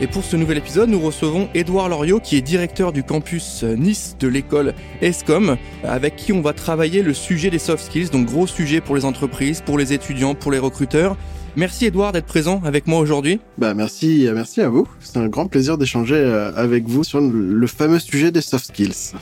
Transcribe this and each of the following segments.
Et pour ce nouvel épisode, nous recevons Édouard Loriot, qui est directeur du campus Nice de l'école ESCOM, avec qui on va travailler le sujet des soft skills, donc gros sujet pour les entreprises, pour les étudiants, pour les recruteurs. Merci Edouard d'être présent avec moi aujourd'hui. Bah merci, merci à vous. C'est un grand plaisir d'échanger euh, avec vous sur le fameux sujet des soft skills.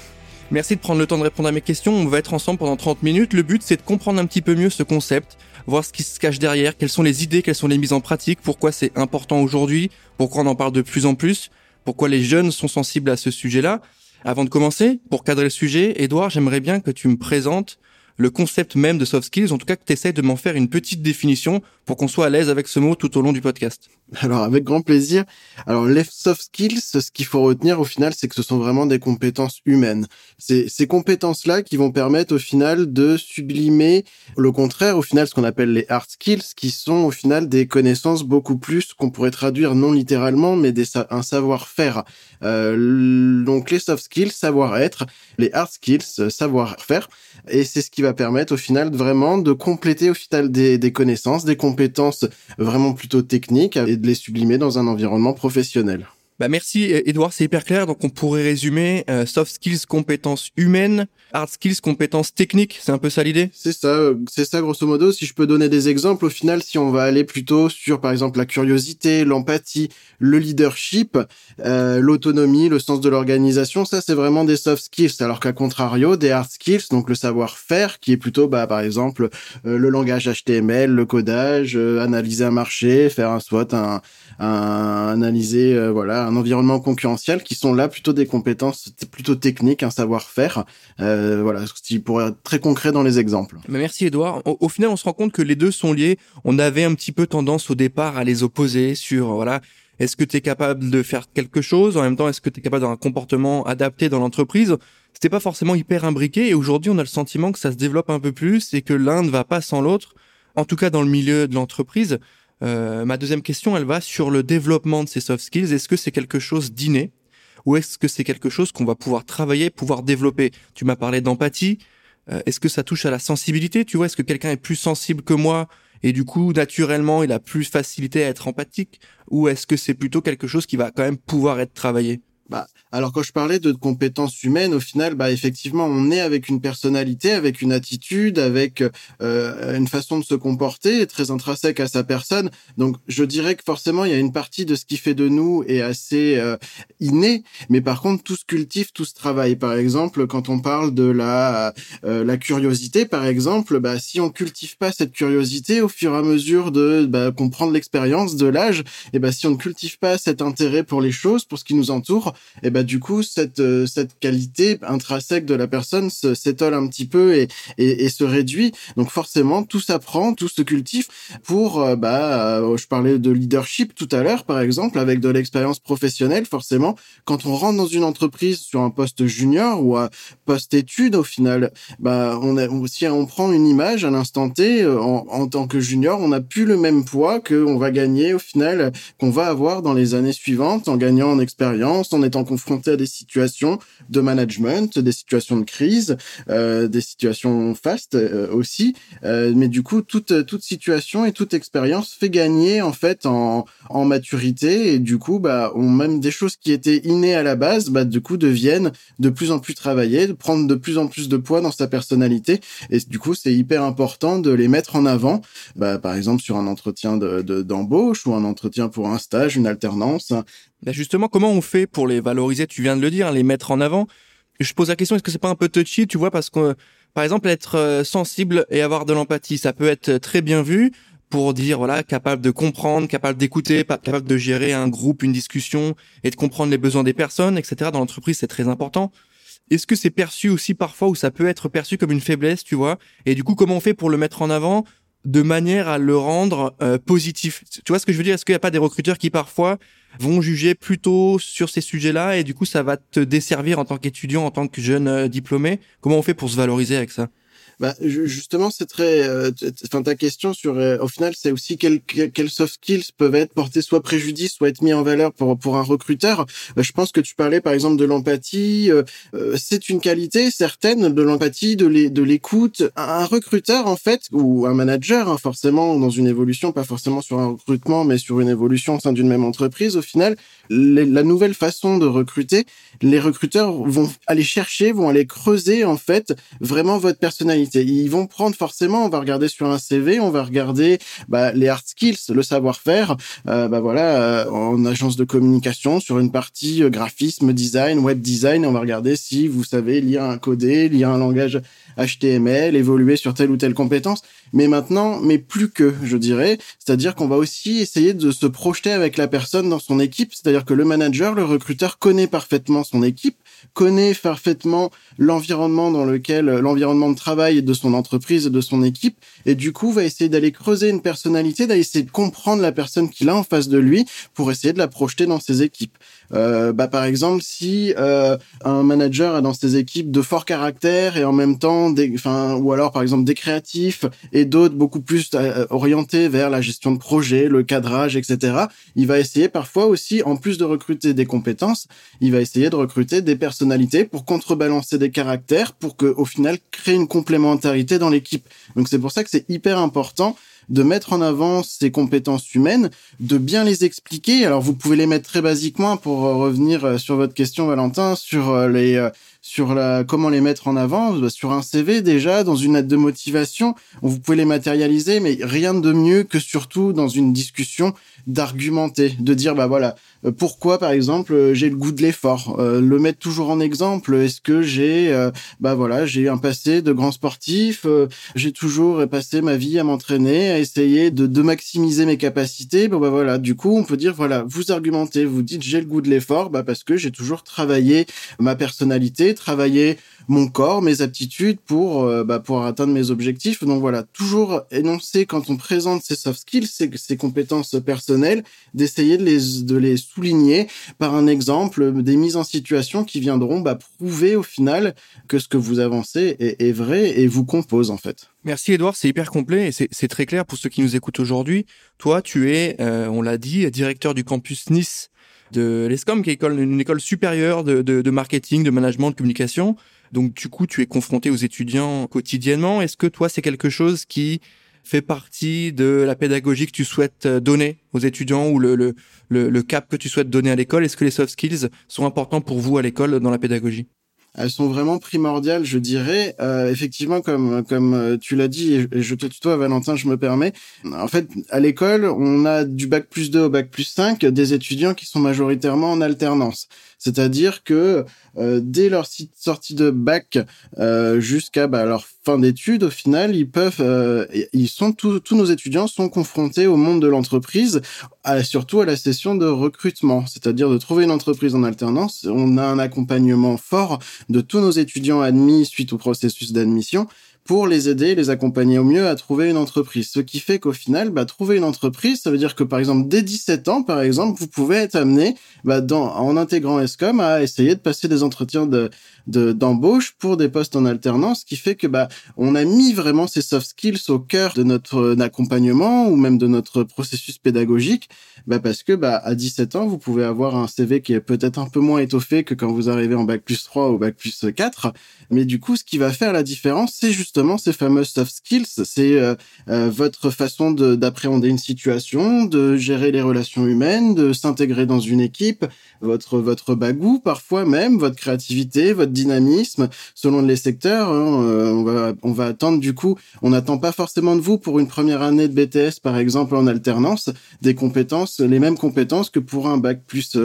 Merci de prendre le temps de répondre à mes questions. On va être ensemble pendant 30 minutes. Le but, c'est de comprendre un petit peu mieux ce concept, voir ce qui se cache derrière, quelles sont les idées, quelles sont les mises en pratique, pourquoi c'est important aujourd'hui, pourquoi on en parle de plus en plus, pourquoi les jeunes sont sensibles à ce sujet-là. Avant de commencer, pour cadrer le sujet, Edouard, j'aimerais bien que tu me présentes le concept même de soft skills, en tout cas que tu essaies de m'en faire une petite définition pour qu'on soit à l'aise avec ce mot tout au long du podcast. Alors avec grand plaisir. Alors les soft skills, ce qu'il faut retenir au final, c'est que ce sont vraiment des compétences humaines. C'est ces compétences-là qui vont permettre au final de sublimer le contraire, au final ce qu'on appelle les hard skills, qui sont au final des connaissances beaucoup plus qu'on pourrait traduire non littéralement, mais des, un savoir-faire. Euh, donc les soft skills, savoir-être, les hard skills, savoir-faire, et c'est ce qui va permettre au final vraiment de compléter au final des, connaissances, des compétences vraiment plutôt techniques de les sublimer dans un environnement professionnel. Bah merci Edouard, c'est hyper clair. Donc on pourrait résumer euh, soft skills compétences humaines, hard skills compétences techniques. C'est un peu ça l'idée? C'est ça, euh, c'est ça grosso modo. Si je peux donner des exemples, au final, si on va aller plutôt sur par exemple la curiosité, l'empathie, le leadership, euh, l'autonomie, le sens de l'organisation, ça c'est vraiment des soft skills. Alors qu'à contrario, des hard skills, donc le savoir-faire, qui est plutôt bah par exemple le langage HTML, le codage, analyser un marché, faire un SWOT, un, un analyser voilà un environnement concurrentiel qui sont là plutôt des compétences plutôt techniques, un savoir-faire. Euh, voilà, ce qui pourrait être très concret dans les exemples. Mais merci Edouard. Au, final, on se rend compte que les deux sont liés. On avait un petit peu tendance au départ à les opposer sur voilà. Est-ce que tu es capable de faire quelque chose? En même temps, est-ce que tu es capable d'avoir un comportement adapté dans l'entreprise? C'était pas forcément hyper imbriqué et aujourd'hui, on a le sentiment que ça se développe un peu plus et que l'un ne va pas sans l'autre. En tout cas, dans le milieu de l'entreprise, euh, ma deuxième question, elle va sur le développement de ces soft skills. Est-ce que c'est quelque chose d'inné ou est-ce que c'est quelque chose qu'on va pouvoir travailler, pouvoir développer? Tu m'as parlé d'empathie. Euh, est-ce que ça touche à la sensibilité? Tu vois, est-ce que quelqu'un est plus sensible que moi et du coup, naturellement, il a plus facilité à être empathique? Ou est-ce que c'est plutôt quelque chose qui va quand même pouvoir être travaillé? Bah, alors quand je parlais de compétences humaines, au final, bah effectivement, on est avec une personnalité, avec une attitude, avec euh, une façon de se comporter très intrinsèque à sa personne. Donc je dirais que forcément, il y a une partie de ce qui fait de nous est assez euh, inné, mais par contre, tout se cultive, tout se travaille. Par exemple, quand on parle de la euh, la curiosité, par exemple, bah si on cultive pas cette curiosité au fur et à mesure de bah, comprendre l'expérience de l'âge, et bah si on ne cultive pas cet intérêt pour les choses, pour ce qui nous entoure, et bah du coup cette euh, cette qualité intrinsèque de la personne s'étole un petit peu et, se réduit. Donc forcément tout s'apprend, tout se cultive pour euh, bah euh, je parlais de leadership tout à l'heure par exemple avec de l'expérience professionnelle forcément quand on rentre dans une entreprise sur un poste junior ou à poste étude au final bah si on prend une image à l'instant T en, en tant que junior on n'a plus le même poids que on va gagner au final qu'on va avoir dans les années suivantes en gagnant en expérience en étant confronté à des situations de management, des situations de crise, euh, des situations fastes euh, aussi. Euh, mais du coup, toute toute situation et toute expérience fait gagner en fait en, en maturité et du coup, bah, on même des choses qui étaient innées à la base, bah, du coup, deviennent de plus en plus travaillées, de prendre de plus en plus de poids dans sa personnalité. Et du coup, c'est hyper important de les mettre en avant. Bah, par exemple, sur un entretien de d'embauche ou un entretien pour un stage, une alternance, bah, justement, comment on fait pour les valoriser? Tu viens de le dire, les mettre en avant. Je pose la question, est-ce que c'est pas un peu touchy, tu vois, parce que par exemple, être euh, sensible et avoir de l'empathie, ça peut être très bien vu pour dire voilà capable de comprendre, capable d'écouter, capable de gérer un groupe, une discussion et de comprendre les besoins des personnes, etc. Dans l'entreprise, c'est très important. Est-ce que c'est perçu aussi parfois ou ça peut être perçu comme une faiblesse, tu vois? Et du coup, comment on fait pour le mettre en avant de manière à le rendre euh, positif. Tu vois ce que je veux dire? Est-ce qu'il n'y a pas des recruteurs qui parfois vont juger plutôt sur ces sujets-là et du coup ça va te desservir en tant qu'étudiant, en tant que jeune euh, diplômé? Comment on fait pour se valoriser avec ça? Bah, justement, c'est très, euh, enfin ta question sur, euh, au final, c'est aussi quels quels soft skills peuvent être portés soit préjudice, soit être mis en valeur pour pour un recruteur. Euh, je pense que tu parlais par exemple de l'empathie. c'est une qualité certaine de l'empathie, de de l'écoute. Un recruteur en fait ou un manager, hein, forcément dans une évolution, pas forcément sur un recrutement, mais sur une évolution au sein d'une même entreprise. Au final, la nouvelle façon de recruter, les recruteurs vont aller chercher, vont aller creuser en fait vraiment votre personnalité. Ils vont prendre forcément, on va regarder sur un CV, on va regarder bah, les hard skills, le savoir-faire, euh, bah voilà, euh, en agence de communication sur une partie euh, graphisme, design, web design, on va regarder si vous savez lire un codé, lire un langage HTML, évoluer sur telle ou telle compétence. Mais maintenant, mais plus que, je dirais, c'est-à-dire qu'on va aussi essayer de se projeter avec la personne dans son équipe, c'est-à-dire que le manager, le recruteur connaît parfaitement son équipe, connaît parfaitement l'environnement dans lequel l'environnement de travail de son entreprise et de son équipe. Et du coup va essayer d'aller creuser une personnalité, d'aller essayer de comprendre la personne qu'il a en face de lui pour essayer de la projeter dans ses équipes. Euh, bah par exemple si euh, un manager a dans ses équipes de forts caractères et en même temps des ou alors par exemple des créatifs et d'autres beaucoup plus euh, orientés vers la gestion de projet, le cadrage, etc. Il va essayer parfois aussi en plus de recruter des compétences, il va essayer de recruter des personnalités pour contrebalancer des caractères pour que au final créer une complémentarité dans l'équipe. Donc c'est pour ça que c'est hyper important de mettre en avant ces compétences humaines, de bien les expliquer. Alors vous pouvez les mettre très basiquement pour euh, revenir euh, sur votre question Valentin sur euh, les sur la comment les mettre en avant bah, sur un CV déjà dans une lettre de motivation vous pouvez les matérialiser mais rien de mieux que surtout dans une discussion d'argumenter de dire bah voilà pourquoi par exemple j'ai le goût de l'effort? Le mettre toujours en exemple est-ce que j'ai bah voilà j'ai un passé de grand sportif j'ai toujours passé ma vie à m'entraîner essayer de, de maximiser mes capacités bon bah voilà. Du coup on peut dire voilà vous argumentez vous dites j'ai le goût de l'effort bah parce que j'ai toujours travaillé ma personnalité travaillé mon corps, mes aptitudes pour euh, bah, pour atteindre mes objectifs. Donc voilà, toujours énoncer quand on présente ces soft skills, ces compétences personnelles, d'essayer de les de les souligner par un exemple, des mises en situation qui viendront bah, prouver au final que ce que vous avancez est, est vrai et vous compose en fait. Merci Edouard, c'est hyper complet et c'est très clair pour ceux qui nous écoutent aujourd'hui. Toi, tu es, euh, on l'a dit, directeur du campus Nice de l'ESCOM, qui est une école supérieure de, de, de marketing, de management, de communication. Donc du coup, tu es confronté aux étudiants quotidiennement. Est-ce que toi, c'est quelque chose qui fait partie de la pédagogie que tu souhaites euh, donner aux étudiants ou le, le, le, cap que tu souhaites donner à l'école? Est-ce que les soft skills sont importants pour vous à l'école dans la pédagogie? Elles sont vraiment primordiales, je dirais. Euh, effectivement, comme comme euh, tu l'as dit, et je te tutoie, Valentin, je me permets. En fait, à l'école, on a du bac plus 2 au bac plus 5 des étudiants qui sont majoritairement en alternance. C'est-à-dire que euh, dès leur sortie de bac euh, jusqu'à bah, leur fin d'études, au final, ils peuvent, euh, ils sont tous nos étudiants sont confrontés au monde de l'entreprise, surtout à la session de recrutement, c'est-à-dire de trouver une entreprise en alternance. On a un accompagnement fort de tous nos étudiants admis suite au processus d'admission pour les aider, les accompagner au mieux à trouver une entreprise. Ce qui fait qu'au final, bah, trouver une entreprise, ça veut dire que par exemple, dès 17 ans, par exemple, vous pouvez être amené, bah, dans, en intégrant ESCOM, à essayer de passer des entretiens de, d'embauche pour des postes en alternance, ce qui fait que bah on a mis vraiment ces soft skills au cœur de notre euh, accompagnement ou même de notre processus pédagogique, bah parce que bah à 17 ans vous pouvez avoir un CV qui est peut-être un peu moins étoffé que quand vous arrivez en bac plus 3 ou bac plus 4, mais du coup ce qui va faire la différence c'est justement ces fameux soft skills, c'est euh, euh, votre façon d'appréhender une situation, de gérer les relations humaines, de s'intégrer dans une équipe, votre votre bagou parfois même, votre créativité, votre dynamisme selon les secteurs. Hein, euh, on va on va attendre du coup, on n'attend pas forcément de vous pour une première année de BTS par exemple en alternance des compétences, les mêmes compétences que pour un bac plus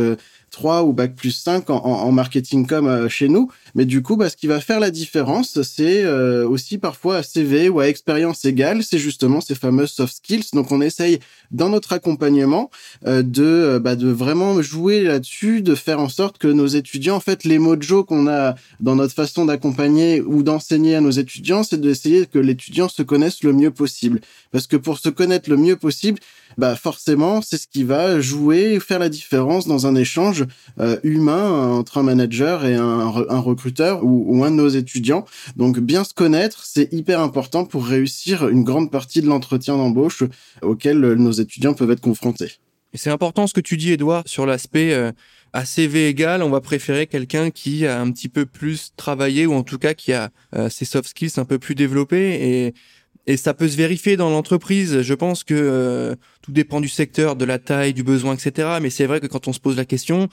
3 ou bac plus 5 en, en marketing comme chez nous. Mais du coup, bah, ce qui va faire la différence, c'est aussi parfois à CV ou à expérience égale, c'est justement ces fameuses soft skills. Donc on essaye dans notre accompagnement de, bah, de vraiment jouer là-dessus, de faire en sorte que nos étudiants, en fait, les mojo qu'on a dans notre façon d'accompagner ou d'enseigner à nos étudiants, c'est d'essayer que l'étudiant se connaisse le mieux possible. Parce que pour se connaître le mieux possible, bah forcément, c'est ce qui va jouer, faire la différence dans un échange euh, humain entre un manager et un, recruteur ou, un de nos étudiants. Donc bien se connaître, c'est hyper important pour réussir une grande partie de l'entretien d'embauche auquel nos étudiants peuvent être confrontés. C'est important ce que tu dis, Edouard, sur l'aspect euh, à CV égal, on va préférer quelqu'un qui a un petit peu plus travaillé ou en tout cas qui a euh, ses soft skills un peu plus développés et et ça peut se vérifier dans l'entreprise. Je pense que euh, tout dépend du secteur, de la taille, du besoin, etc. Mais c'est vrai que quand on se pose la question,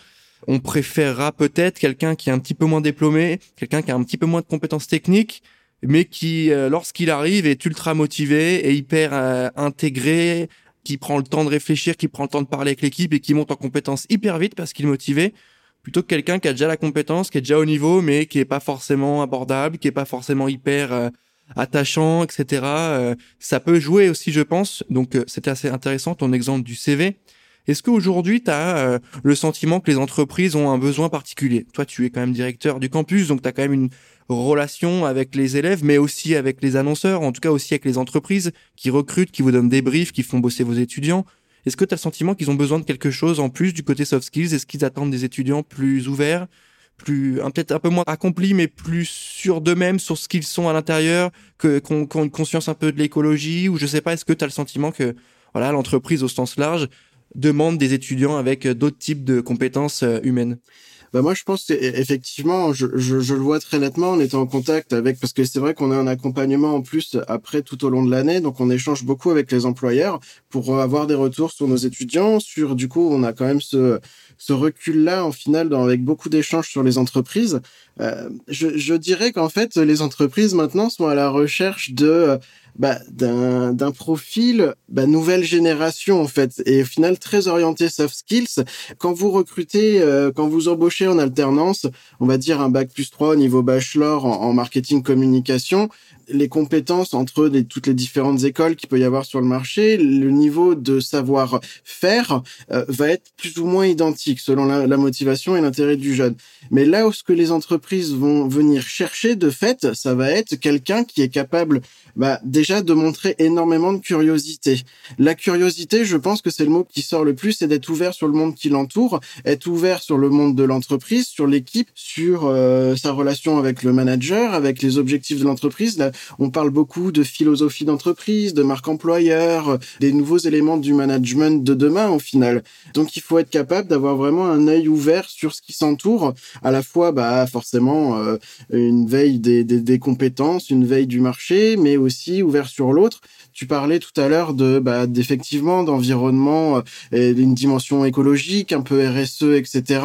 on préférera peut-être quelqu'un qui est un petit peu moins diplômé, quelqu'un qui a un petit peu moins de compétences techniques, mais qui, lorsqu'il arrive, est ultra motivé et hyper intégré, qui prend le temps de réfléchir, qui prend le temps de parler avec l'équipe et qui monte en compétence hyper vite parce qu'il est motivé, plutôt que quelqu'un qui a déjà la compétence, qui est déjà au niveau, mais qui est pas forcément abordable, qui est pas forcément hyper euh, attachant, etc. Euh, ça peut jouer aussi, je pense. Donc, euh, c'était assez intéressant ton exemple du CV. Est-ce qu'aujourd'hui, tu as le sentiment que les entreprises ont un besoin particulier? Toi, tu es quand même directeur du campus, donc tu as quand même une relation avec les élèves, mais aussi avec les annonceurs, en tout cas aussi avec les entreprises qui recrutent, qui vous donnent des briefs, qui font bosser vos étudiants. Est-ce que tu as le sentiment qu'ils ont besoin de quelque chose en plus du côté soft skills? Est-ce qu'ils attendent des étudiants plus ouverts, plus peut-être un peu moins accomplis, mais plus sûrs d'eux-mêmes sur ce qu'ils sont à l'intérieur, que qu'on ont une conscience un peu de l'écologie, ou je sais pas. Est-ce que tu as le sentiment que voilà l'entreprise au sens large demande des étudiants avec d'autres types de compétences euh, humaines? Bah moi je pense qu'effectivement, je, je, je, le vois très nettement en étant en contact avec parce que c'est vrai qu'on a un accompagnement en plus après tout au long de l'année, donc on échange beaucoup avec les employeurs pour avoir des retours sur nos étudiants. Sur du coup, on a quand même ce ce recul là en final avec beaucoup d'échanges sur les entreprises. Euh, je, je dirais qu'en fait les entreprises maintenant sont à la recherche de bah, d'un profil bah, nouvelle génération en fait et au final très orienté soft skills. Quand vous recrutez, euh, quand vous embauchez en alternance, on va dire un bac plus 3 au niveau bachelor en, en marketing communication, les compétences entre les, toutes les différentes écoles qu'il peut y avoir sur le marché, le niveau de savoir-faire euh, va être plus ou moins identique selon la, la motivation et l'intérêt du jeune. Mais là où ce que les entreprises vont venir chercher de fait, ça va être quelqu'un qui est capable bah, déjà de montrer énormément de curiosité. La curiosité, je pense que c'est le mot qui sort le plus, c'est d'être ouvert sur le monde qui l'entoure, être ouvert sur le monde de l'entreprise, sur l'équipe, sur euh, sa relation avec le manager, avec les objectifs de l'entreprise on parle beaucoup de philosophie d'entreprise, de marque employeur, des nouveaux éléments du management de demain au final. Donc il faut être capable d'avoir vraiment un œil ouvert sur ce qui s'entoure, à la fois bah forcément euh, une veille des, des, compétences, une veille du marché, mais aussi ouvert sur l'autre. Tu parlais tout à l'heure de bah, d'effectivement d'environnement euh, et d'une dimension écologique, un peu RSE, etc.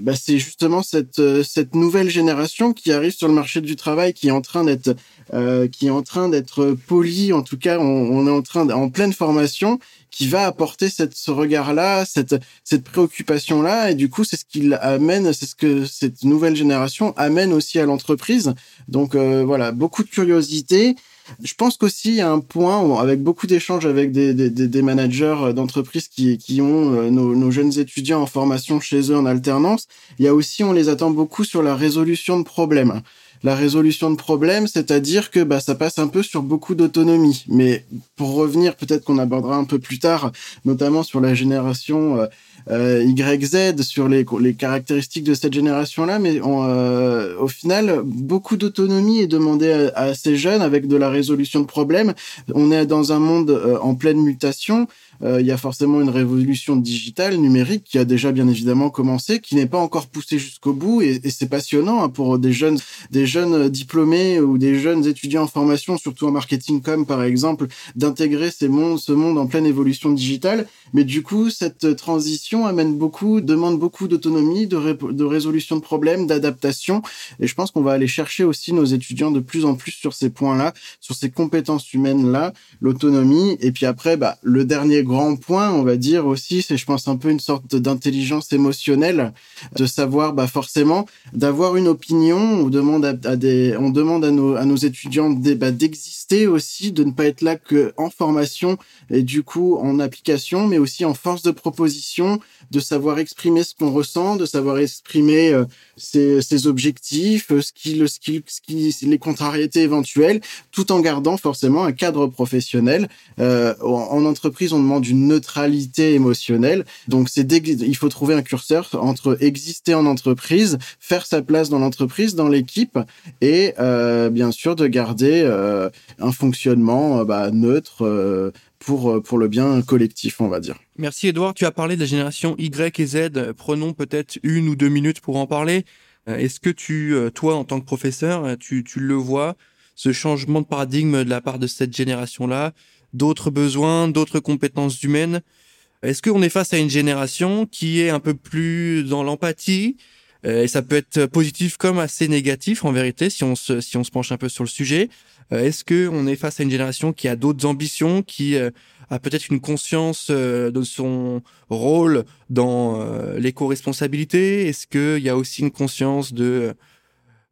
Bah, c'est justement cette euh, cette nouvelle génération qui arrive sur le marché du travail qui est en train d'être euh, qui est en train d'être poli. En tout cas, on, est en train en pleine formation qui va apporter cette, ce regard-là, cette, cette préoccupation-là, et du coup, c'est ce qu'il amène, c'est ce que cette nouvelle génération amène aussi à l'entreprise. Donc euh, voilà, beaucoup de curiosité. Je pense qu'aussi il y a un point avec beaucoup d'échanges avec des, des, des managers d'entreprise qui, qui ont euh, nos, nos, jeunes étudiants en formation chez eux en alternance. Il y a aussi, on les attend beaucoup sur la résolution de problèmes la résolution de problèmes, c'est-à-dire que bah, ça passe un peu sur beaucoup d'autonomie. Mais pour revenir, peut-être qu'on abordera un peu plus tard, notamment sur la génération euh, euh YZ, sur les, les caractéristiques de cette génération-là, mais euh, au final, beaucoup d'autonomie est demandée à, ces jeunes avec de la résolution de problèmes. On est dans un monde en pleine mutation. Il y a forcément une révolution digitale, numérique, qui a déjà bien évidemment commencé, qui n'est pas encore poussée jusqu'au bout, et, et c'est passionnant hein, pour des jeunes, des jeunes diplômés ou des jeunes étudiants en formation, surtout en marketing com par exemple, d'intégrer ces mondes, ce monde en pleine évolution digitale. Mais du coup, cette transition amène beaucoup, demande beaucoup d'autonomie, de, de résolution de problèmes, d'adaptation. Et je pense qu'on va aller chercher aussi nos étudiants de plus en plus sur ces points-là, sur ces compétences humaines-là, l'autonomie. Et puis après, bah, le dernier grand point, on va dire aussi, c'est je pense un peu une sorte d'intelligence émotionnelle, de savoir bah, forcément d'avoir une opinion. On demande à, on demande à nos, à nos étudiants bah, d'exister aussi, de ne pas être là que en formation et du coup en application, mais aussi en force de proposition, de savoir exprimer ce qu'on ressent, de savoir exprimer euh, ses, ses, objectifs, euh, ce qui, ce ce les contrariétés éventuelles, tout en gardant forcément un cadre professionnel. Euh, en, entreprise, on demande une neutralité émotionnelle, donc c'est il faut trouver un curseur entre exister en entreprise, faire sa place dans l'entreprise, dans l'équipe, et euh, bien sûr de garder euh, un fonctionnement euh, bah, neutre pour, pour le bien collectif, on va dire. Merci Edouard, tu as parlé de la génération Y et Z. Prenons peut-être une ou deux minutes pour en parler. Est-ce que tu, toi, en tant que professeur, tu, tu le vois, ce changement de paradigme de la part de cette génération-là, d'autres besoins, d'autres compétences humaines? Est-ce qu'on est face à une génération qui est un peu plus dans l'empathie et ça peut être positif comme assez négatif en vérité si on se si on se penche un peu sur le sujet. Est-ce que on est face à une génération qui a d'autres ambitions, qui a peut-être une conscience euh, de son rôle dans euh, l'éco-responsabilité? Est-ce qu'il y a aussi une conscience de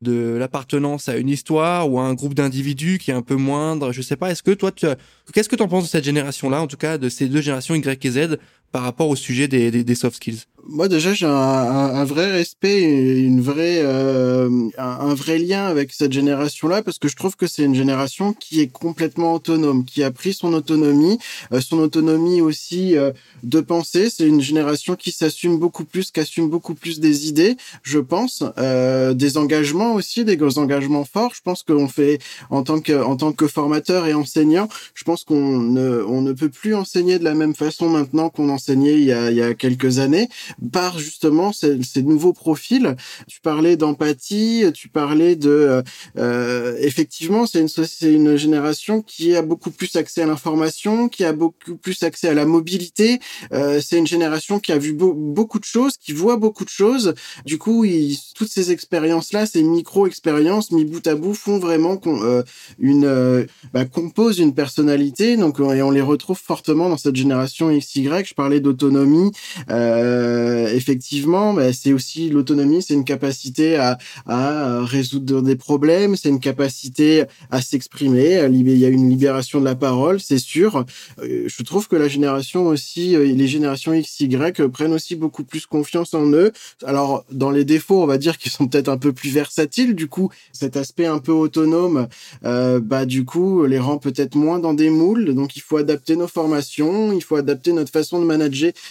de l'appartenance à une histoire ou à un groupe d'individus qui est un peu moindre? Je sais pas. Est-ce que toi, qu'est-ce que tu en penses de cette génération-là, en tout cas de ces deux générations Y et Z, par rapport au sujet des, des, soft skills Moi déjà j'ai un, un, vrai respect, une vraie, euh, un, vrai lien avec cette génération-là parce que je trouve que c'est une génération qui est complètement autonome, qui a pris son autonomie, euh, son autonomie aussi euh, de penser. C'est une génération qui s'assume beaucoup plus, qui assume beaucoup plus des idées, je pense, euh, des engagements aussi, des engagements forts. Je pense qu'on fait en tant que en tant que formateur et enseignant, je pense qu'on ne on ne peut plus enseigner de la même façon maintenant qu'on en enseigné il y a, il y a quelques années par justement ces, nouveaux profils. Tu parlais d'empathie, tu parlais de euh, euh effectivement c'est une une génération qui a beaucoup plus accès à l'information, qui a beaucoup plus accès à la mobilité. Euh, c'est une génération qui a vu beaucoup de choses, qui voit beaucoup de choses. Du coup, toutes ces expériences là, ces micro expériences mis bout à bout font vraiment qu'on euh, une bah, composent une personnalité. Donc et on les retrouve fortement dans cette génération XY. Je d'autonomie, euh, effectivement, bah, c'est aussi l'autonomie, c'est une capacité à, à, résoudre des problèmes, c'est une capacité à s'exprimer. Il y a une libération de la parole, c'est sûr. Euh, je trouve que la génération aussi, euh, les générations XY prennent aussi beaucoup plus confiance en eux. Alors, dans les défauts, on va dire qu'ils sont peut-être un peu plus versatiles. Du coup, cet aspect un peu autonome, euh, bah du coup, les rend peut-être moins dans des moules. Donc, il faut adapter nos formations, il faut adapter notre façon de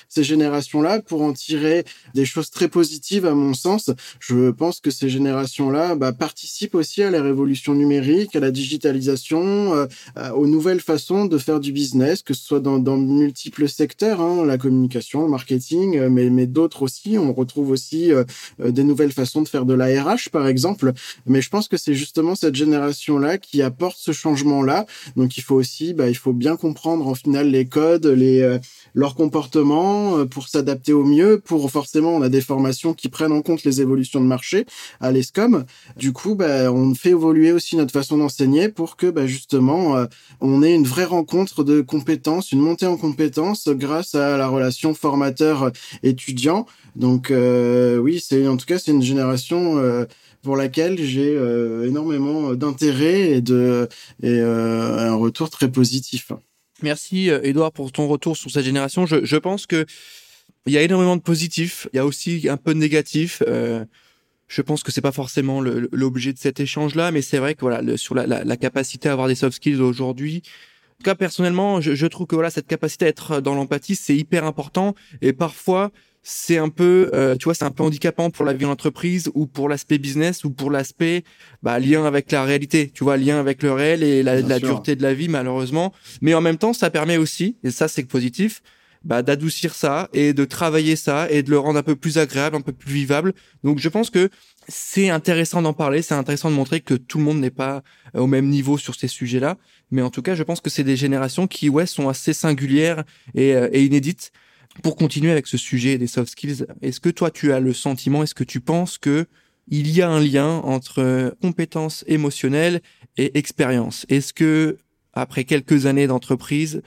ces générations-là pour en tirer des choses très positives à mon sens. Je pense que ces générations-là bah, participent aussi à la révolution numérique, à la digitalisation, euh, aux nouvelles façons de faire du business, que ce soit dans, dans multiples secteurs, hein, la communication, le marketing, euh, mais, mais d'autres aussi. On retrouve aussi euh, des nouvelles façons de faire de la RH, par exemple. Mais je pense que c'est justement cette génération-là qui apporte ce changement-là. Donc il faut aussi, bah, il faut bien comprendre en final les codes, les leur comportement euh, pour s'adapter au mieux. Pour forcément, on a des formations qui prennent en compte les évolutions de marché à l'ESCOM. Du coup, bah, on fait évoluer aussi notre façon d'enseigner pour que bah, justement euh, on ait une vraie rencontre de compétences, une montée en compétences grâce à la relation formateur-étudiant. Donc euh, oui, c'est en tout cas c'est une génération pour laquelle j'ai énormément d'intérêt et un retour très positif. Merci Edouard euh, pour ton retour sur cette génération. Je, je pense que il y a énormément de positifs, il y a aussi un peu de négatifs. Euh, je pense que c'est pas forcément l'objet de cet échange-là, mais c'est vrai que voilà, sur la, la, la, capacité à avoir des soft skills aujourd'hui. En tout cas, personnellement, je, je trouve que voilà, cette capacité à être dans l'empathie, c'est hyper important. Et parfois, c'est un peu, euh, tu vois, c'est un peu handicapant pour la vie en entreprise ou pour l'aspect business ou pour l'aspect bah, lien avec la réalité, tu vois, lien avec le réel et la, la dureté de la vie malheureusement. Mais en même temps, ça permet aussi, et ça c'est positif, bah, d'adoucir ça et de travailler ça et de le rendre un peu plus agréable, un peu plus vivable. Donc je pense que c'est intéressant d'en parler, c'est intéressant de montrer que tout le monde n'est pas euh, au même niveau sur ces sujets-là. Mais en tout cas, je pense que c'est des générations qui, ouais, sont assez singulières et, euh, et inédites. Pour continuer avec ce sujet des soft skills, est-ce que toi tu as le sentiment, est-ce que tu penses que il y a un lien entre compétences émotionnelles et expérience? Est-ce que après quelques années d'entreprise,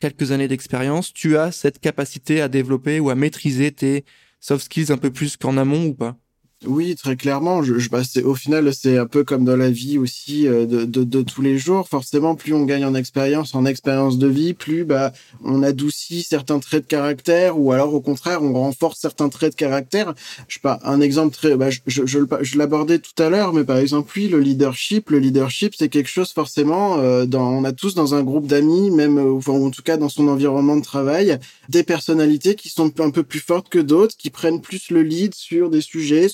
quelques années d'expérience, tu as cette capacité à développer ou à maîtriser tes soft skills un peu plus qu'en amont ou pas? Oui, très clairement. Je, je bah, au final, c'est un peu comme dans la vie aussi euh, de, de, de, tous les jours. Forcément, plus on gagne en expérience, en expérience de vie, plus bah on adoucit certains traits de caractère, ou alors au contraire, on renforce certains traits de caractère. Je sais pas un exemple très, bah, je, je, je, l'abordais tout à l'heure, mais par exemple, oui, le leadership. Le leadership, c'est quelque chose forcément. Euh, dans, on a tous dans un groupe d'amis, même, euh, enfin, en tout cas dans son environnement de travail, des personnalités qui sont un peu plus fortes que d'autres, qui prennent plus le lead sur des sujets,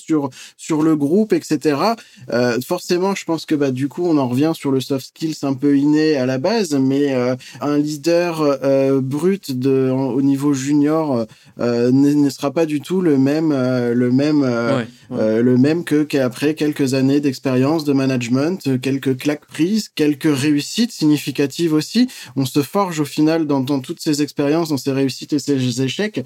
sur le groupe, etc. Euh, forcément, je pense que bah du coup, on en revient sur le soft skills un peu inné à la base, mais euh, un leader euh, brut de au niveau junior ne, sera pas du tout le même le même le même que qu'après quelques années d'expérience de management, quelques claques prises, quelques réussites significatives aussi. On se forge au final dans, dans toutes ces expériences, dans ces réussites et ces échecs.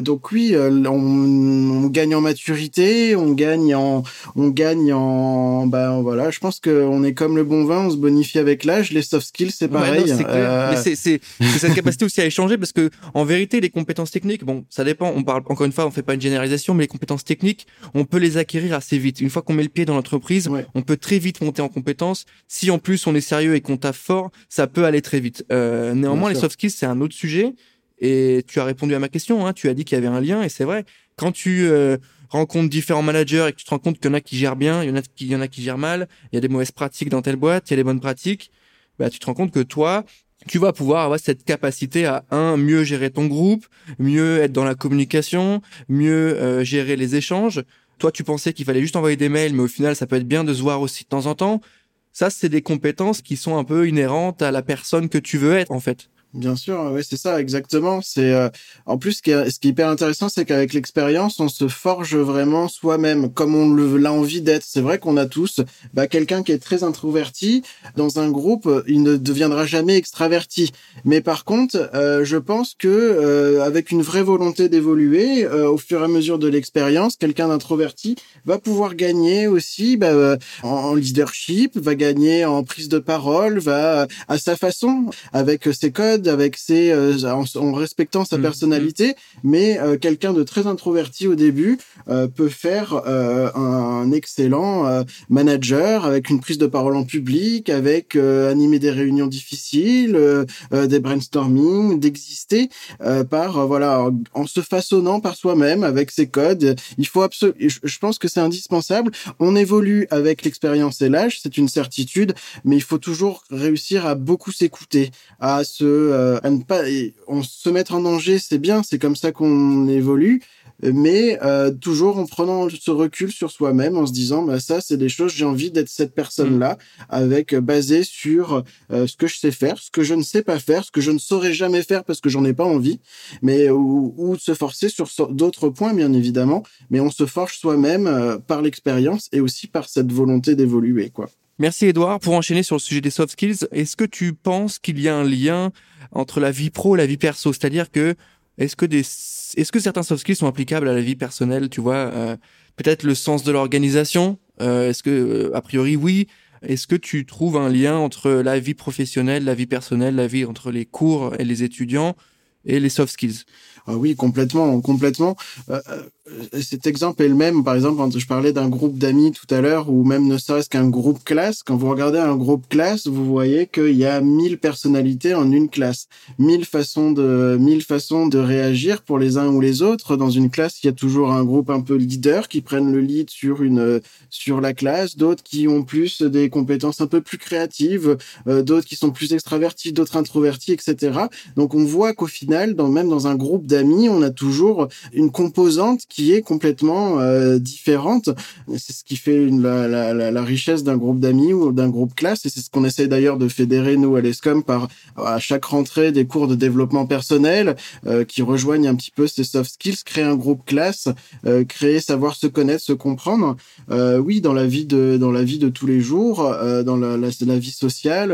donc oui, on, on gagne en maturité, on gagne en, on gagne en, ben voilà, je pense qu'on est comme le bon vin, on se bonifie avec l'âge. Les soft skills, c'est pareil. c'est euh, c'est c'est cette capacité aussi à échanger parce que en vérité, les compétences techniques, bon, ça dépend. On parle encore une fois, on fait pas une généralisation, mais les compétences techniques, on peut les acquérir assez vite. Une fois qu'on met le pied dans l'entreprise, on peut très vite monter en compétences. Si en plus on est sérieux et qu'on taffe fort, ça peut aller très vite. Euh, néanmoins, les soft skills, c'est un autre sujet. Et tu as répondu à ma question. Hein, tu as dit qu'il y avait un lien, et c'est vrai. Quand tu euh, rencontres différents managers et que tu te rends compte qu'il y en a qui gèrent bien, il y en a qui, y en a qui gèrent mal, il y a des mauvaises pratiques dans telle boîte, il y a des bonnes pratiques, bah, tu te rends compte que toi, tu vas pouvoir avoir cette capacité à un mieux gérer ton groupe, mieux être dans la communication, mieux euh, gérer les échanges. Toi, tu pensais qu'il fallait juste envoyer des mails, mais au final, ça peut être bien de se voir aussi de temps en temps. Ça, c'est des compétences qui sont un peu inhérentes à la personne que tu veux être, en fait. Bien sûr, ouais, c'est ça, exactement. C'est euh, en plus ce qui, est, hyper intéressant, c'est qu'avec l'expérience, on se forge vraiment soi-même, comme on l'a envie d'être. C'est vrai qu'on a tous bah, quelqu'un qui est très introverti dans un groupe, il ne deviendra jamais extraverti. Mais par contre, euh, je pense que euh, avec une vraie volonté d'évoluer, au fur et à mesure de l'expérience, quelqu'un d'introverti va pouvoir gagner aussi bah, en leadership, va gagner en prise de parole, va à sa façon, avec ses codes avec ses euh, en, respectant sa mm, personnalité, mm. mais euh, quelqu'un de très introverti au début euh, peut faire un excellent manager avec une prise de parole en public, avec animer des réunions difficiles, des brainstorming, d'exister par voilà en se façonnant par soi-même avec ses codes. Il faut absolument, je pense que c'est indispensable. On évolue avec l'expérience et l'âge, c'est une certitude, mais il faut toujours réussir à beaucoup s'écouter, à se euh, à ne pas on se mettre en danger, c'est bien, c'est comme ça qu'on évolue, mais euh, toujours en prenant ce recul sur soi-même, en se disant bah ça c'est des choses j'ai envie d'être cette personne-là, avec euh, basé sur ce que je sais faire, ce que je ne sais pas faire, ce que je ne saurais jamais faire parce que j'en ai pas envie, mais ou, ou se forcer sur d'autres points bien évidemment, mais on se forge soi-même par l'expérience et aussi par cette volonté d'évoluer quoi. Merci Edouard. Pour enchaîner sur le sujet des soft skills, est-ce que tu penses qu'il y a un lien entre la vie pro et la vie perso? C'est-à-dire que est-ce que des est-ce que certains soft skills sont applicables à la vie personnelle Tu vois, euh, peut-être le sens de l'organisation. Euh, est-ce que euh, a priori oui Est-ce que tu trouves un lien entre la vie professionnelle, la vie personnelle, la vie entre les cours et les étudiants et les soft skills? Ah oui, complètement, complètement. Euh, euh, cet exemple est le même. Par exemple, quand je parlais d'un groupe d'amis tout à l'heure, ou même ne serait-ce qu'un groupe classe, quand vous regardez un groupe classe, vous voyez qu'il y a mille personnalités en une classe, mille façons de, mille façons de réagir pour les uns ou les autres. Dans une classe, il y a toujours un groupe un peu leader qui prennent le lead sur une, sur la classe, d'autres qui ont plus des compétences un peu plus créatives, euh, d'autres qui sont plus extravertis, d'autres introvertis, etc. Donc on voit qu'au final, même dans un groupe d'amis, on a toujours une composante qui est complètement différente. C'est ce qui fait la, richesse d'un groupe d'amis ou d'un groupe classe, et c'est ce qu'on essaie d'ailleurs de fédérer nous à l'ESCOM par à chaque rentrée des cours de développement personnel qui rejoignent un petit peu ces soft skills, créer un groupe classe, créer savoir se connaître, se comprendre. oui, dans la vie de dans la vie de tous les jours, dans la, vie sociale,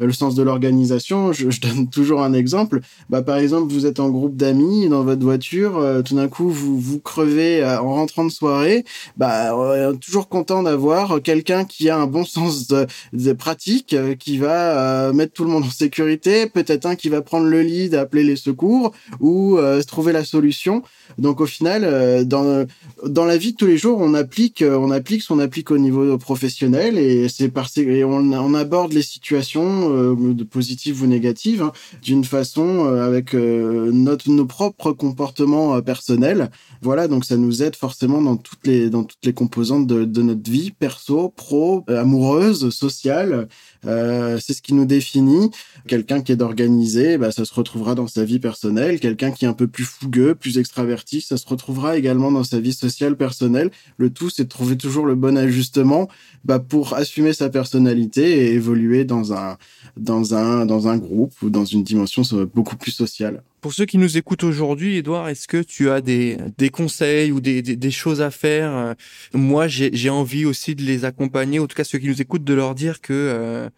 le sens de l'organisation. Je, je, donne toujours un exemple. Bah, par exemple, vous êtes en groupe d'amis dans votre voiture, euh, tout d'un coup vous vous crevez euh, en rentrant de soirée. Bah, euh, toujours content d'avoir quelqu'un qui a un bon sens de, de pratique, qui va mettre tout le monde en sécurité, peut-être un qui va prendre le lead, appeler les secours ou trouver la solution. Donc au final, dans dans la vie de tous les jours, on applique on applique ce qu'on applique au niveau professionnel et c'est parce et on, on aborde les situations euh, positives ou négatives hein, d'une façon avec euh, nos propres comportements personnels. Voilà, donc ça nous aide forcément dans toutes les dans toutes les composantes de, de notre vie perso, pro, amoureuse, sociale. c'est ce qui nous définit. Quelqu'un qui est d'organisé, bah, ça se retrouvera dans sa vie personnelle. Quelqu'un qui est un peu plus fougueux, plus extraverti, ça se retrouvera également dans sa vie sociale personnelle. Le tout, c'est de trouver toujours le bon ajustement bah, pour assumer sa personnalité et évoluer dans un dans un dans un groupe ou dans une dimension beaucoup plus sociale. Pour ceux qui nous écoutent aujourd'hui, Edouard, est-ce que tu as des, des conseils ou des, des, choses à faire Moi, j'ai envie aussi de les accompagner, en tout cas ceux qui nous écoutent, de leur dire que euh,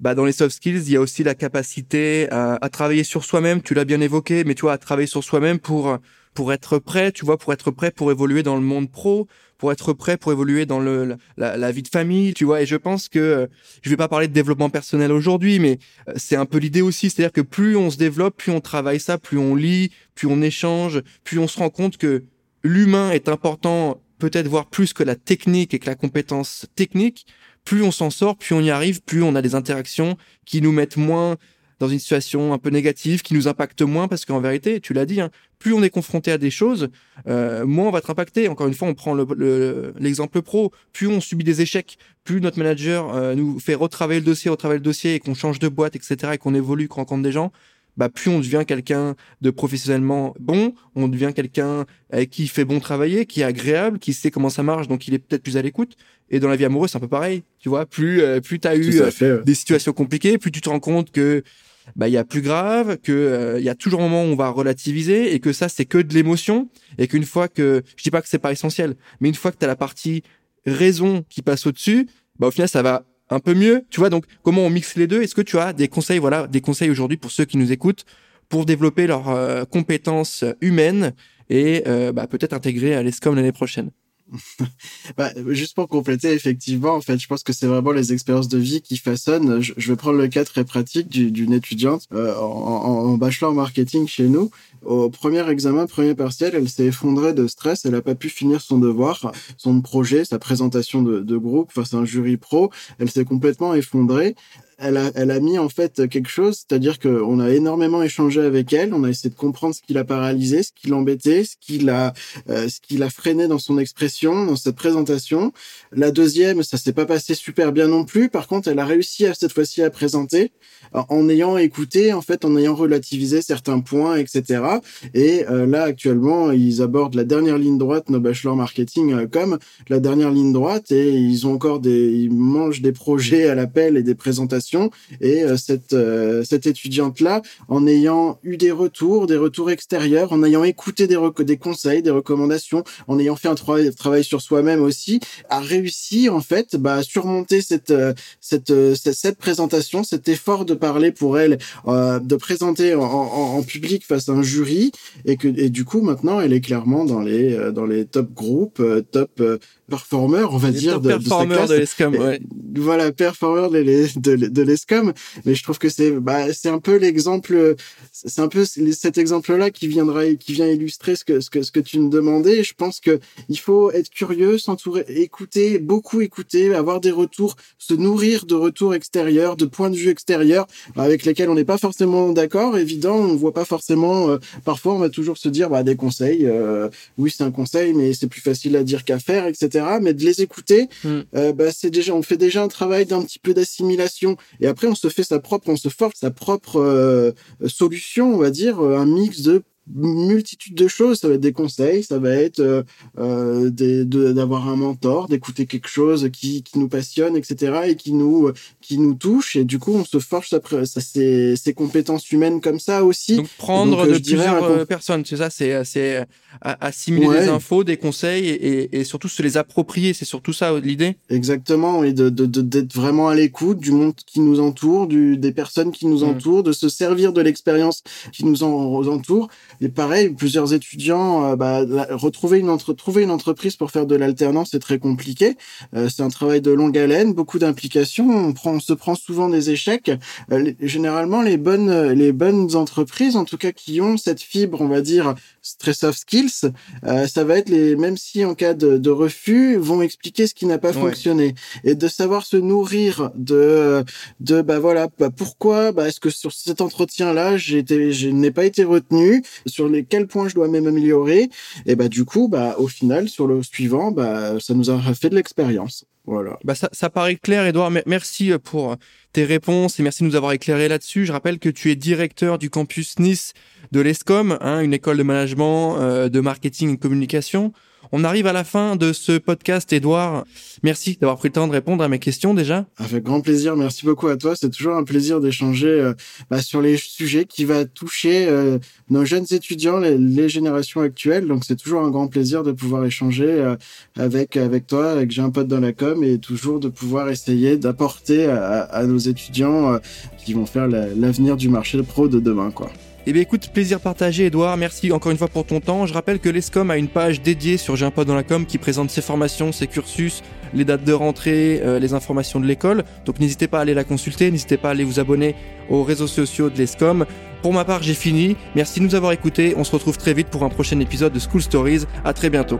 bah, dans les soft skills, il y a aussi la capacité à, à travailler sur soi-même. Tu l'as bien évoqué, mais tu vois, à travailler sur soi-même pour pour être prêt, tu vois, pour être prêt pour évoluer dans le monde pro, pour être prêt pour évoluer dans le la, vie de famille, tu vois. Et je pense que euh, je vais pas parler de développement personnel aujourd'hui, mais euh, c'est un peu l'idée aussi, c'est-à-dire que plus on se développe, plus on travaille ça, plus on lit, plus on échange, plus on se rend compte que l'humain est important, peut-être voir plus que la technique et que la compétence technique. Plus on s'en sort, plus on y arrive, plus on a des interactions qui nous mettent moins dans une situation un peu négative, qui nous impacte moins, parce qu'en vérité, tu l'as dit, hein, plus on est confronté à des choses, euh, moins on va être impacté. Encore une fois, on prend l'exemple le, pro, plus on subit des échecs, plus notre manager euh, nous fait retravailler le dossier, retravailler le dossier, et qu'on change de boîte, etc., et qu'on évolue, qu'on rencontre des gens, bah plus on devient quelqu'un de professionnellement bon, on devient quelqu'un qui fait bon travailler, qui est agréable, qui sait comment ça marche, donc il est peut-être plus à l'écoute. Et dans la vie amoureuse, c'est un peu pareil, tu vois. Plus euh, plus t'as eu des situations compliquées, plus tu te rends compte que bah il y a plus grave, que euh, il y a toujours un moment où on va relativiser et que ça c'est que de l'émotion et qu'une fois que je dis pas que c'est pas essentiel, mais une fois que tu as la partie raison qui passe au-dessus, bah au final ça va un peu mieux, tu vois. Donc comment on mixe les deux? Est-ce que tu as des conseils voilà, des conseils aujourd'hui pour ceux qui nous écoutent pour développer leurs euh, compétences humaines et euh, bah, peut-être intégrer à l'ESCOM l'année prochaine? Bah, juste pour compléter, effectivement, en fait, je pense que c'est vraiment les expériences de vie qui façonnent. Je, vais prendre le cas très pratique d'une étudiante euh, en, en, bachelor marketing chez nous. Au premier examen, premier partiel, elle s'est effondrée de stress. Elle n'a pas pu finir son devoir, son projet, sa présentation de, de groupe face à un jury pro. Elle s'est complètement effondrée elle a, elle a mis en fait quelque chose, c'est-à-dire qu'on a énormément échangé avec elle, on a essayé de comprendre ce qui l'a paralysé, ce qui l'embêtait, ce qui l'a, euh, ce qui l'a freiné dans son expression, dans cette présentation. La deuxième, ça s'est pas passé super bien non plus. Par contre, elle a réussi à cette fois-ci à présenter en ayant écouté, en fait, en ayant relativisé certains points, etc. Et euh, là, actuellement, ils abordent la dernière ligne droite, nos bachelor marketing euh, comme la dernière ligne droite, et ils ont encore des, ils mangent des projets à l'appel et des présentations. Et euh, cette cette étudiante là, en ayant eu des retours, des retours extérieurs, en ayant écouté des des conseils, des recommandations, en ayant fait un travail, sur soi-même aussi, a réussi en fait bah, à surmonter cette, cette cette cette présentation, cet effort de parler pour elle, euh, de présenter en, public face à un jury, et que et du coup maintenant elle est clairement dans les euh, dans les top groupes, euh, top performeurs, on va dire, de, de, de l'ESCOM, ouais. Voilà, performeurs de, de, de l'ESCOM. Mais je trouve que c'est, bah, c'est un peu l'exemple, c'est un peu cet exemple-là qui viendra, qui vient illustrer ce que, ce que, ce que tu me demandais. je pense que il faut être curieux, s'entourer, écouter, beaucoup écouter, avoir des retours, se nourrir de retours extérieurs, de points de vue extérieurs avec lesquels on n'est pas forcément d'accord. Évident, on voit pas forcément. Euh, parfois, on va toujours se dire, bah, des conseils. Euh, oui, c'est un conseil, mais c'est plus facile à dire qu'à faire, etc mais de les écouter, hmm. euh, bah, c'est déjà, on fait déjà un travail d'un petit peu d'assimilation. Et après, on se fait sa propre, on se force sa propre euh, solution, on va dire, euh, un mix de multitude de choses. Ça va être des conseils, ça va être euh, euh d'avoir un mentor, d'écouter quelque chose qui, qui nous passionne, etc. et qui nous qui nous touche. Et du coup, on se forge ça, ça ces, ces compétences humaines comme ça aussi. Donc prendre de plusieurs personnes, c'est ça, c'est assimiler des infos, des conseils et, et, surtout se les approprier. C'est surtout ça l'idée. Exactement, et de d'être de, vraiment à l'écoute du monde qui nous entoure, du des personnes qui nous mmh. entourent, de se servir de l'expérience qui nous entoure et pareil, plusieurs étudiants, euh, bah, retrouver une entre trouver une entreprise pour faire de l'alternance, c'est très compliqué. Euh, c'est un travail de longue haleine, beaucoup d'implications. On prend, on se prend souvent des échecs. Euh, généralement, les bonnes, les bonnes entreprises, en tout cas, qui ont cette fibre, on va dire, très soft skills, ça va être les, même si en cas de, de refus, vont expliquer ce qui n'a pas fonctionné et de savoir se nourrir de, de, bah voilà, bah, pourquoi, bah, est-ce que sur cet entretien-là, j'ai été, je n'ai pas été retenu sur lesquels points je dois même améliorer. Et bah du coup, bah au final, sur le suivant, bah ça nous a fait de l'expérience. Voilà. Bah ça, ça paraît clair, Edouard. Merci euh, pour tes réponses et merci de nous avoir éclairé là-dessus. Je rappelle que tu es directeur du campus Nice de l'ESCOM, hein, une école de management, euh, de marketing et communication. On arrive à la fin de ce podcast, Edouard. Merci d'avoir pris le temps de répondre à mes questions déjà. Avec grand plaisir. Merci beaucoup à toi. C'est toujours un plaisir d'échanger euh, bah, sur les sujets qui va toucher euh, nos jeunes étudiants, les, générations actuelles. Donc c'est toujours un grand plaisir de pouvoir échanger euh, avec avec toi, avec j'ai un pote dans la com, et toujours de pouvoir essayer d'apporter à, nos étudiants qui vont faire l'avenir du marché pro de demain, quoi. Eh bien écoute, plaisir partagé Edouard, merci encore une fois pour ton temps. Je rappelle que l'ESCOM a une page dédiée sur J'ai un pote dans la com qui présente ses formations, ses cursus, les dates de rentrée, euh, les informations de l'école. Donc n'hésitez pas à aller la consulter, n'hésitez pas à aller vous abonner aux réseaux sociaux de l'ESCOM. Pour ma part, j'ai fini. Merci de nous avoir écoutés. On se retrouve très vite pour un prochain épisode de School Stories. À très bientôt.